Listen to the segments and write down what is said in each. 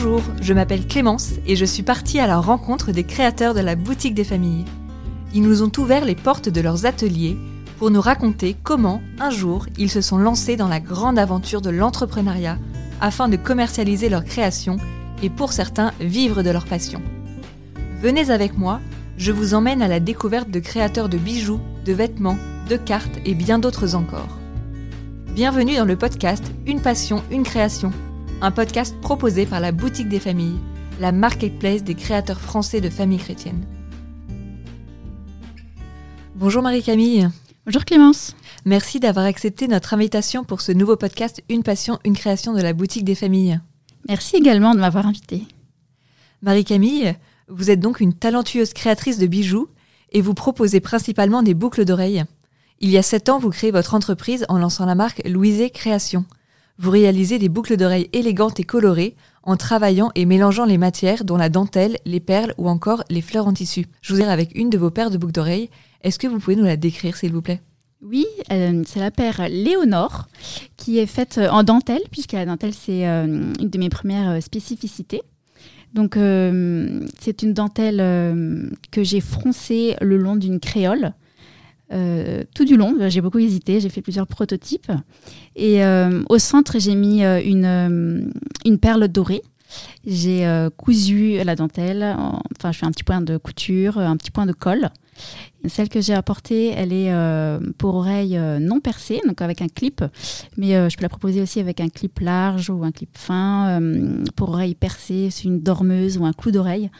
Bonjour, je m'appelle Clémence et je suis partie à la rencontre des créateurs de la boutique des familles. Ils nous ont ouvert les portes de leurs ateliers pour nous raconter comment, un jour, ils se sont lancés dans la grande aventure de l'entrepreneuriat afin de commercialiser leurs créations et pour certains vivre de leur passion. Venez avec moi, je vous emmène à la découverte de créateurs de bijoux, de vêtements, de cartes et bien d'autres encore. Bienvenue dans le podcast Une passion, une création, un podcast proposé par la Boutique des Familles, la marketplace des créateurs français de familles chrétiennes. Bonjour Marie-Camille. Bonjour Clémence. Merci d'avoir accepté notre invitation pour ce nouveau podcast Une passion, une création de la Boutique des Familles. Merci également de m'avoir invitée. Marie-Camille, vous êtes donc une talentueuse créatrice de bijoux et vous proposez principalement des boucles d'oreilles. Il y a sept ans, vous créez votre entreprise en lançant la marque Louisé Création. Vous réalisez des boucles d'oreilles élégantes et colorées en travaillant et mélangeant les matières dont la dentelle, les perles ou encore les fleurs en tissu. Je vous ai avec une de vos paires de boucles d'oreilles. Est-ce que vous pouvez nous la décrire, s'il vous plaît? Oui, euh, c'est la paire Léonore qui est faite en dentelle, puisque la dentelle, c'est euh, une de mes premières euh, spécificités. Donc, c'est une dentelle que j'ai froncée le long d'une créole. Tout du long, j'ai beaucoup hésité, j'ai fait plusieurs prototypes. Et au centre, j'ai mis une, une perle dorée. J'ai cousu la dentelle, enfin je fais un petit point de couture, un petit point de colle. Celle que j'ai apportée, elle est euh, pour oreille euh, non percée, donc avec un clip. Mais euh, je peux la proposer aussi avec un clip large ou un clip fin. pour oreille percée, c'est une dormeuse ou un clou d'oreille.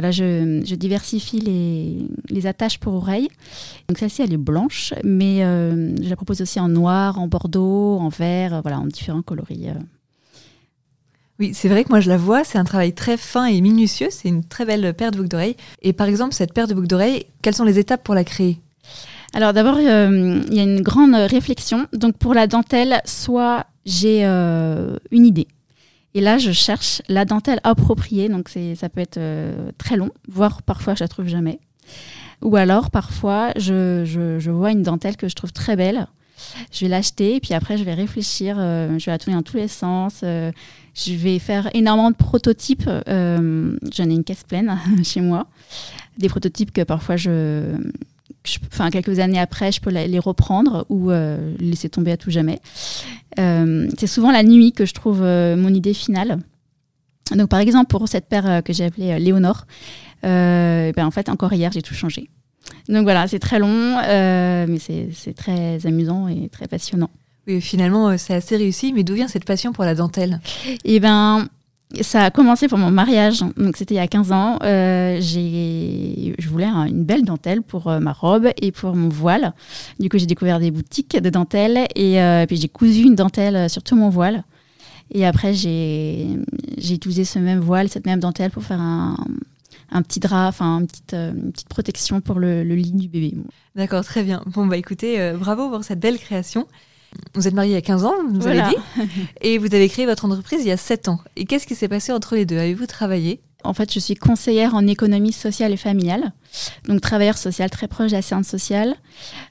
Voilà, je, diversifie les, les, attaches pour oreille. Donc celle-ci, elle est blanche, mais je la propose aussi en noir, en bordeaux, en vert, voilà, en différents coloris. Oui, c'est vrai que moi je la vois, c'est un travail très fin et minutieux, c'est une très belle paire de boucles d'oreilles. Et par exemple, cette paire de boucles d'oreilles, quelles sont les étapes pour la créer? Alors d'abord, euh, il y a une grande réflexion. Donc pour la dentelle, soit j'ai euh, une idée. Et là, je cherche la dentelle appropriée, donc ça peut être euh, très long, voire parfois je la trouve jamais. Ou alors, parfois, je, je vois une dentelle que je trouve très belle, je vais l'acheter, et puis après, je vais réfléchir, je vais la tourner dans tous les sens, je vais faire énormément de prototypes. Euh, j'en ai une caisse pleine chez moi. Des prototypes que parfois je, enfin quelques années après, je peux les reprendre ou euh, laisser tomber à tout jamais. Euh, c'est souvent la nuit que je trouve mon idée finale. Donc par exemple pour cette paire que j'ai appelée Léonore, ben, en fait encore hier j'ai tout changé. Donc voilà, c'est très long, mais c'est très amusant et très passionnant. Oui, finalement, euh, c'est assez réussi. Mais d'où vient cette passion pour la dentelle? Eh ben, ça a commencé pour mon mariage. Donc, c'était il y a 15 ans. Euh, je voulais une belle dentelle pour euh, ma robe et pour mon voile. Du coup, j'ai découvert des boutiques de dentelle et puis j'ai cousu une dentelle sur tout mon voile. Et après, j'ai utilisé ce même voile, cette même dentelle pour faire un, petit drap, enfin une petite, une petite protection pour le, lit du bébé. D'accord, très bien. Bon, bah écoutez, bravo pour cette belle création. Vous êtes mariée il y a 15 ans, vous nous avez dit, et vous avez créé votre entreprise il y a 7 ans. Et qu'est-ce qui s'est passé entre les deux? Avez-vous travaillé? En fait, je suis conseillère en économie sociale et familiale, donc travailleur social très proche de la séance sociale.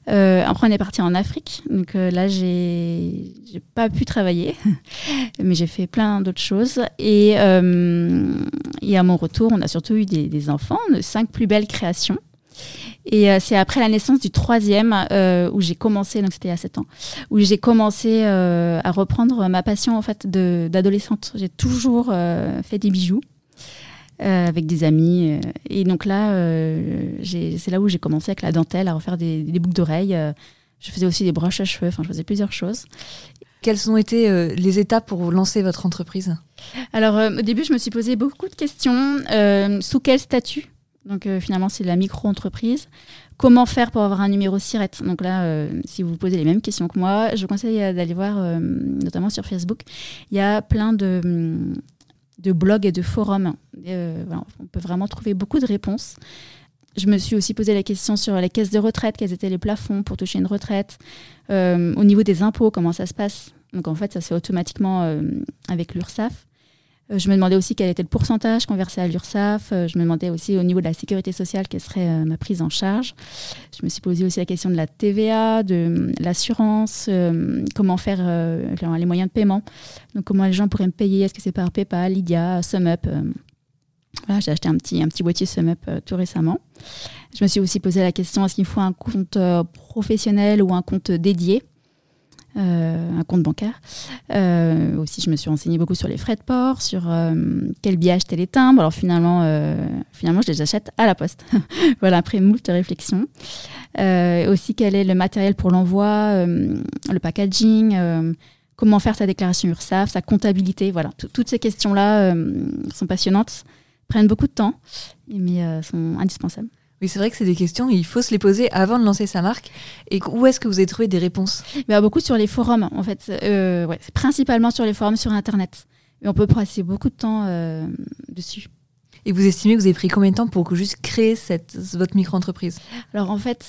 Euh, après, on est parti en Afrique, donc euh, là, j'ai pas pu travailler, mais j'ai fait plein d'autres choses. Et, euh, et, à mon retour, on a surtout eu des, des enfants, de cinq plus belles créations. Et euh, c'est après la naissance du troisième euh, où j'ai commencé, donc c'était a 7 ans, où j'ai commencé euh, à reprendre ma passion en fait d'adolescente. J'ai toujours fait des bijoux. avec des amis. et donc là, c'est là où j'ai commencé avec la dentelle, à refaire des, boucles d'oreilles. je faisais aussi des broches à cheveux, enfin, je faisais plusieurs choses. Quelles ont été les étapes pour lancer votre entreprise? Alors, au début, je me suis posé beaucoup de questions. sous quel statut? Donc euh, finalement, c'est la micro-entreprise. Comment faire pour avoir un numéro SIRET? Donc là, euh, si vous vous posez les mêmes questions que moi, je vous conseille euh, d'aller voir, notamment sur Facebook, il y a plein de, mm, de blogs et de forums. on peut vraiment trouver beaucoup de réponses. Je me suis aussi posé la question sur les caisses de retraite, quels étaient les plafonds pour toucher une retraite. au niveau des impôts, comment ça se passe? Donc en fait, ça se fait automatiquement avec l'URSSAF. Euh, je me demandais aussi quel était le pourcentage qu'on versait à l'URSSAF. Euh, je me demandais aussi au niveau de la sécurité sociale quelle serait euh, ma prise en charge. Je me suis posé aussi la question de la TVA, de l'assurance, comment faire les moyens de paiement. Donc comment les gens pourraient me payer? Est-ce que c'est par PayPal, Lydia, SumUp j'ai acheté un petit, un petit boîtier SumUp tout récemment. Je me suis aussi posé la question est-ce qu'il faut un compte professionnel ou un compte dédié? Un compte bancaire. Euh, aussi, je me suis renseignée beaucoup sur les frais de port, sur euh, quel billet acheter les timbres. Alors finalement, finalement, je les achète à la poste. voilà, après moult réflexions. aussi, quel est le matériel pour l'envoi, le packaging, comment faire sa déclaration URSAF, sa comptabilité. Voilà, toutes ces questions-là sont passionnantes, prennent beaucoup de temps, mais sont indispensables. Oui, c'est vrai que c'est des questions, il faut se les poser avant de lancer sa marque. Et où est-ce que vous avez trouvé des réponses? Bah, Beaucoup sur les forums, en fait. Euh, ouais, principalement sur les forums sur Internet. Et on peut passer beaucoup de temps euh, dessus. Et vous estimez que vous avez pris combien de temps pour juste créer cette, votre micro-entreprise? Alors en fait,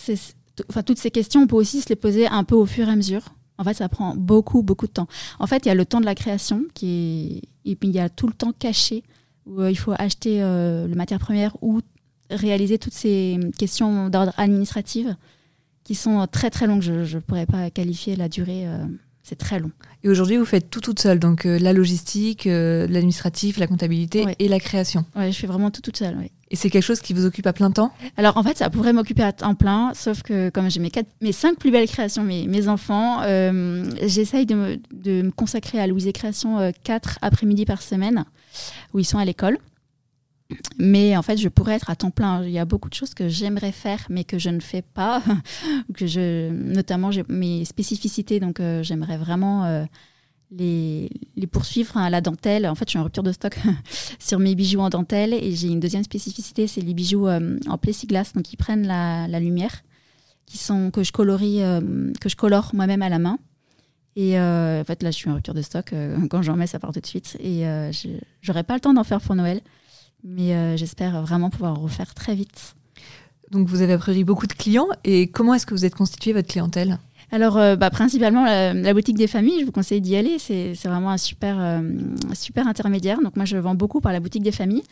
enfin, toutes ces questions, on peut aussi se les poser un peu au fur et à mesure. En fait, ça prend beaucoup, beaucoup de temps. En fait, il y a le temps de la création qui est... et puis il y a tout le temps caché où euh, il faut acheter le matière première ou réaliser toutes ces questions d'ordre administratif qui sont très très longues. Je ne pourrais pas qualifier la durée. Euh, c'est très long. Et aujourd'hui, vous faites tout toute seule, donc euh, la logistique, euh, l'administratif, la comptabilité et la création. Oui, je fais vraiment tout toute seule. Et c'est quelque chose qui vous occupe à plein temps? Alors en fait, ça pourrait m'occuper à temps plein, sauf que comme j'ai mes, quatre, mes cinq plus belles créations, mes, mes enfants, j'essaye de me, de me, consacrer à Louise et Création quatre après-midi par semaine, où ils sont à l'école. Mais en fait, je pourrais être à temps plein. Il y a beaucoup de choses que j'aimerais faire, mais que je ne fais pas. que je, notamment, j'ai mes spécificités, donc euh, j'aimerais vraiment euh, les, les, poursuivre à la dentelle. En fait, je suis en rupture de stock sur mes bijoux en dentelle. Et j'ai une deuxième spécificité, c'est les bijoux euh, en plexiglas, donc ils prennent la, la, lumière, qui sont, que je colorie, que je colore moi-même à la main. Et en fait, là, je suis en rupture de stock. quand j'en mets, ça part tout de suite. Et je n'aurai pas le temps d'en faire pour Noël. Mais euh, j'espère vraiment pouvoir refaire très vite. Donc vous avez a beaucoup de clients et comment est-ce que vous êtes constitué votre clientèle? Alors, euh, bah, principalement, la, boutique des familles, je vous conseille d'y aller. C'est vraiment un super, euh, super intermédiaire. Donc, moi, je vends beaucoup par la boutique des familles.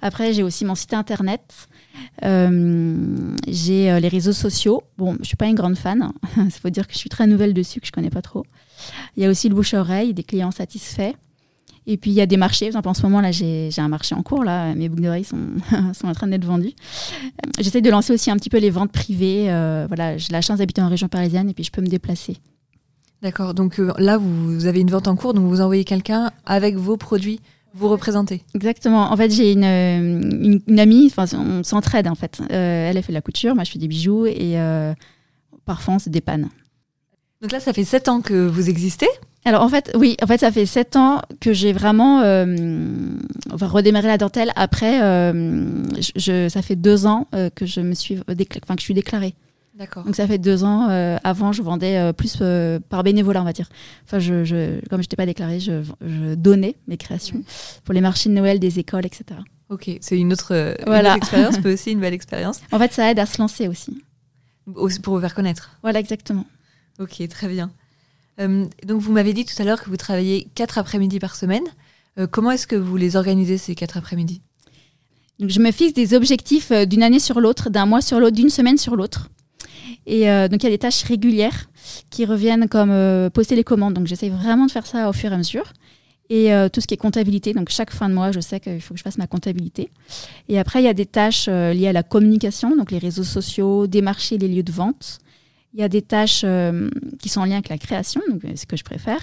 Après, j'ai aussi mon site internet. j'ai les réseaux sociaux. Bon, je ne suis pas une grande fan. Il faut dire que je suis très nouvelle dessus, que je ne connais pas trop. Il y a aussi le bouche-oreille, des clients satisfaits. Et puis il y a des marchés. Par exemple, en ce moment, là, j'ai un marché en cours. Là, mes boucles d'oreilles sont, sont en train d'être vendus. Euh, j'essaie de lancer aussi un petit peu les ventes privées. Euh, voilà, j'ai la chance d'habiter en région parisienne et puis je peux me déplacer. D'accord. Donc euh, là, vous avez une vente en cours, donc vous envoyez quelqu'un avec vos produits. Vous représentez Exactement. En fait, j'ai une, une, amie, enfin, on s'entraide en fait. elle, a fait de la couture, moi je fais des bijoux et parfois on se dépanne. Donc là, ça fait sept ans que vous existez alors en fait, oui, en fait, ça fait sept ans que j'ai vraiment euh, redémarré la dentelle. Après, euh, je, ça fait deux ans euh, que je me suis, enfin que je suis déclarée. D'accord. Donc ça fait deux ans. Avant, je vendais plus par bénévolat, on va dire. Enfin, je, je comme je n'étais pas déclarée, je, je, donnais mes créations pour les marchés de Noël des écoles, etc. Ok, c'est une autre, voilà. expérience, mais aussi une belle expérience. En fait, ça aide à se lancer. Aussi pour vous faire connaître. Voilà, exactement. Ok, très bien. Euh, donc vous m'avez dit tout à l'heure que vous travaillez quatre après-midi par semaine. Euh, comment est-ce que vous les organisez ces quatre après-midi? Je me fixe des objectifs euh, d'une année sur l'autre, d'un mois sur l'autre, d'une semaine sur l'autre. Et donc il y a des tâches régulières qui reviennent comme poster les commandes. Donc j'essaie vraiment de faire ça au fur et à mesure. Et tout ce qui est comptabilité. Donc chaque fin de mois, je sais qu'il faut que je fasse ma comptabilité. Et après, il y a des tâches liées à la communication, donc les réseaux sociaux, démarcher les lieux de vente, il y a des tâches euh, qui sont en lien avec la création, donc euh, ce que je préfère.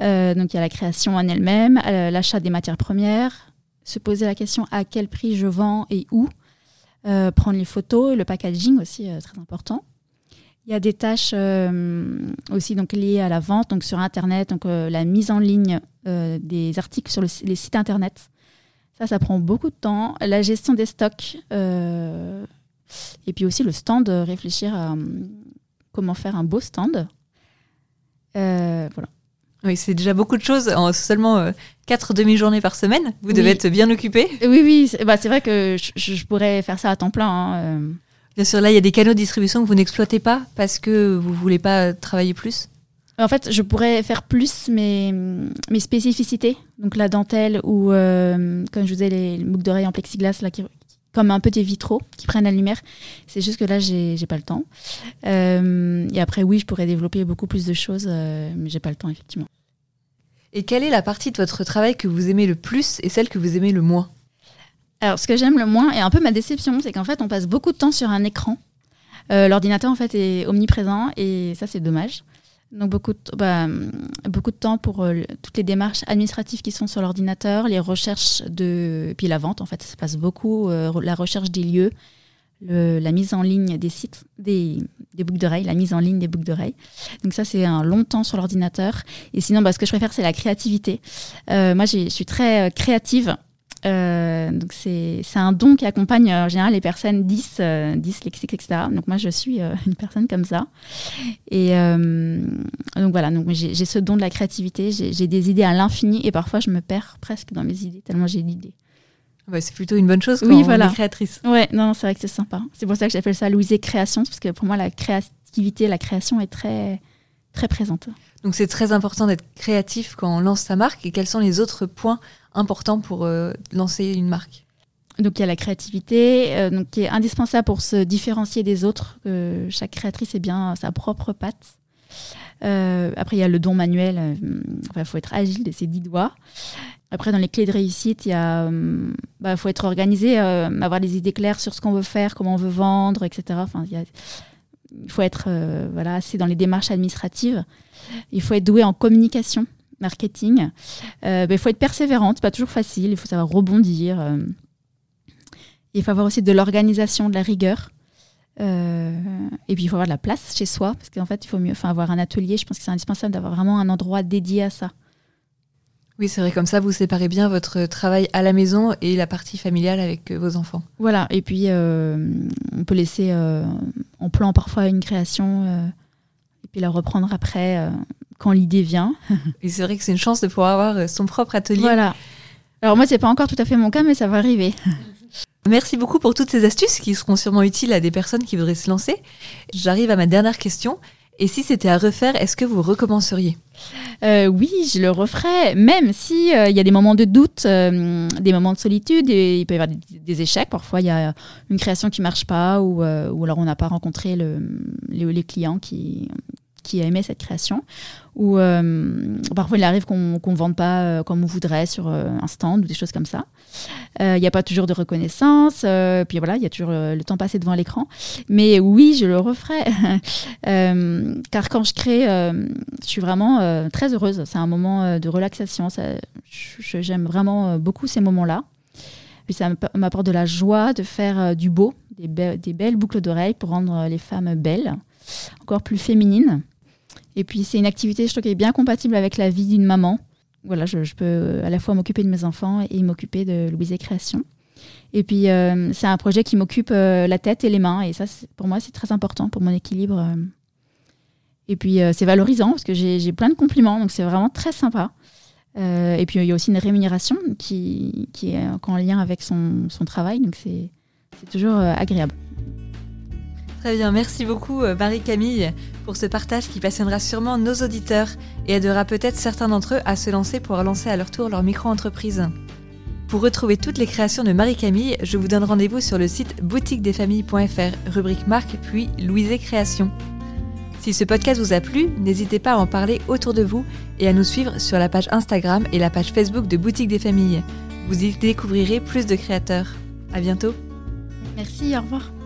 Euh, donc il y a la création en elle-même, l'achat des matières premières, se poser la question à quel prix je vends et où, prendre les photos, le packaging aussi très important. Il y a des tâches aussi donc liées à la vente, donc sur internet, donc la mise en ligne des articles sur les sites internet. Ça, ça prend beaucoup de temps. La gestion des stocks. et puis aussi le stand, réfléchir à comment faire un beau stand. Euh, voilà. Oui, c'est déjà beaucoup de choses en seulement euh, quatre demi-journées par semaine. Vous devez être bien occupé. Oui, oui, c'est bah, vrai que je, pourrais faire ça à temps plein. Hein, euh. Bien sûr, là, il y a des canaux de distribution que vous n'exploitez pas parce que vous ne voulez pas travailler plus En fait, je pourrais faire plus mes, mes spécificités. Donc la dentelle ou, euh, comme je vous disais, les boucles d'oreilles en plexiglas, là, qui, comme un peu des vitraux qui prennent la lumière. C'est juste que là, j'ai pas le temps. Euh, et après, oui, je pourrais développer beaucoup plus de choses, euh, mais j'ai pas le temps, effectivement. Et quelle est la partie de votre travail que vous aimez le plus et celle que vous aimez le moins? Alors, ce que j'aime le moins, et un peu ma déception, c'est qu'en fait, on passe beaucoup de temps sur un écran. Euh, l'ordinateur, en fait, est omniprésent et ça, c'est dommage. Donc beaucoup de, bah, beaucoup de temps pour euh, toutes les démarches administratives qui sont sur l'ordinateur, les recherches de... Puis la vente, en fait, ça se passe beaucoup, euh, la recherche des lieux, la mise en ligne des sites, des, boucles d'oreilles, la mise en ligne des boucles d'oreilles. Donc ça, c'est un long temps sur l'ordinateur. Et sinon, bah, ce que je préfère, c'est la créativité. Euh, moi, je suis très créative. Euh, donc c'est un don qui accompagne euh, en général les personnes 10, euh, dyslexiques, etc. Donc moi je suis euh, une personne comme ça. Et donc voilà, donc j'ai ce don de la créativité, j'ai des idées à l'infini et parfois je me perds presque dans mes idées tellement j'ai d'idées. Ouais, c'est plutôt une bonne chose quand oui, voilà. on est créatrice. Ouais, non, c'est vrai que c'est sympa. C'est pour ça que j'appelle ça Louise Création, parce que pour moi la créativité, la création est très très présente. Donc c'est très important d'être créatif quand on lance sa marque. Et quels sont les autres points importants pour euh, lancer une marque? Donc il y a la créativité, euh, donc qui est indispensable pour se différencier des autres. chaque créatrice est bien sa propre patte. Euh, après il y a le don manuel. Il faut être agile de ses dix doigts. Après dans les clés de réussite, il y a, bah, faut être organisé, avoir des idées claires sur ce qu'on veut faire, comment on veut vendre, etc. Enfin il, il faut être voilà assez dans les démarches administratives. Il faut être doué en communication, marketing. Euh, ben, il faut être persévérante, c'est pas toujours facile. Il faut savoir rebondir. Euh. il faut avoir aussi de l'organisation, de la rigueur. Euh, et puis il faut avoir de la place chez soi, parce qu'en fait, il faut mieux enfin, avoir un atelier. Je pense que c'est indispensable d'avoir vraiment un endroit dédié à ça. Oui, c'est vrai, comme ça, vous séparez bien votre travail à la maison et la partie familiale avec vos enfants. Voilà, et puis on peut laisser en plan parfois une création et puis la reprendre après euh, quand l'idée vient. et c'est vrai que c'est une chance de pouvoir avoir euh, son propre atelier. Voilà. Alors moi, c'est pas encore tout à fait mon cas, mais ça va arriver. Merci beaucoup pour toutes ces astuces qui seront sûrement utiles à des personnes qui voudraient se lancer. J'arrive à ma dernière question. Et si c'était à refaire, est-ce que vous recommenceriez? Euh, Oui, je le referais, même si il y a des moments de doute, des moments de solitude, il peut y avoir des, échecs. Parfois, il y a une création qui marche pas, ou, alors on n'a pas rencontré le, les, clients qui, qui a aimé cette création. Ou euh, parfois il arrive qu'on ne vende pas euh, comme on voudrait sur euh, un stand ou des choses comme ça. Il n'y a pas toujours de reconnaissance. puis voilà, il y a toujours le temps passé devant l'écran. Mais oui, je le referai. car quand je crée, je suis vraiment très heureuse. C'est un moment de relaxation. J'aime vraiment beaucoup ces moments-là. Puis ça m'apporte de la joie de faire du beau, des belles boucles d'oreilles pour rendre les femmes belles, encore plus féminines. Et puis, c'est une activité, je trouve, qui est bien compatible avec la vie d'une maman. Voilà, je, peux à la fois m'occuper de mes enfants et m'occuper de Louise et Création. Et puis, euh, c'est un projet qui m'occupe euh, la tête et les mains. Et ça, pour moi, c'est très important pour mon équilibre. Euh. Et puis, c'est valorisant parce que j'ai plein de compliments. Donc, c'est vraiment très sympa. et puis, il y a aussi une rémunération qui, qui est en lien avec son travail. Donc, c'est toujours agréable. Très bien, merci beaucoup Marie-Camille pour ce partage qui passionnera sûrement nos auditeurs et aidera peut-être certains d'entre eux à se lancer pour lancer à leur tour leur micro-entreprise. Pour retrouver toutes les créations de Marie-Camille, je vous donne rendez-vous sur le site boutiquedesfamilles.fr, rubrique marque, puis Louise Création. Si ce podcast vous a plu, n'hésitez pas à en parler autour de vous et à nous suivre sur la page Instagram et la page Facebook de Boutique des Familles. Vous y découvrirez plus de créateurs. À bientôt. Merci, au revoir.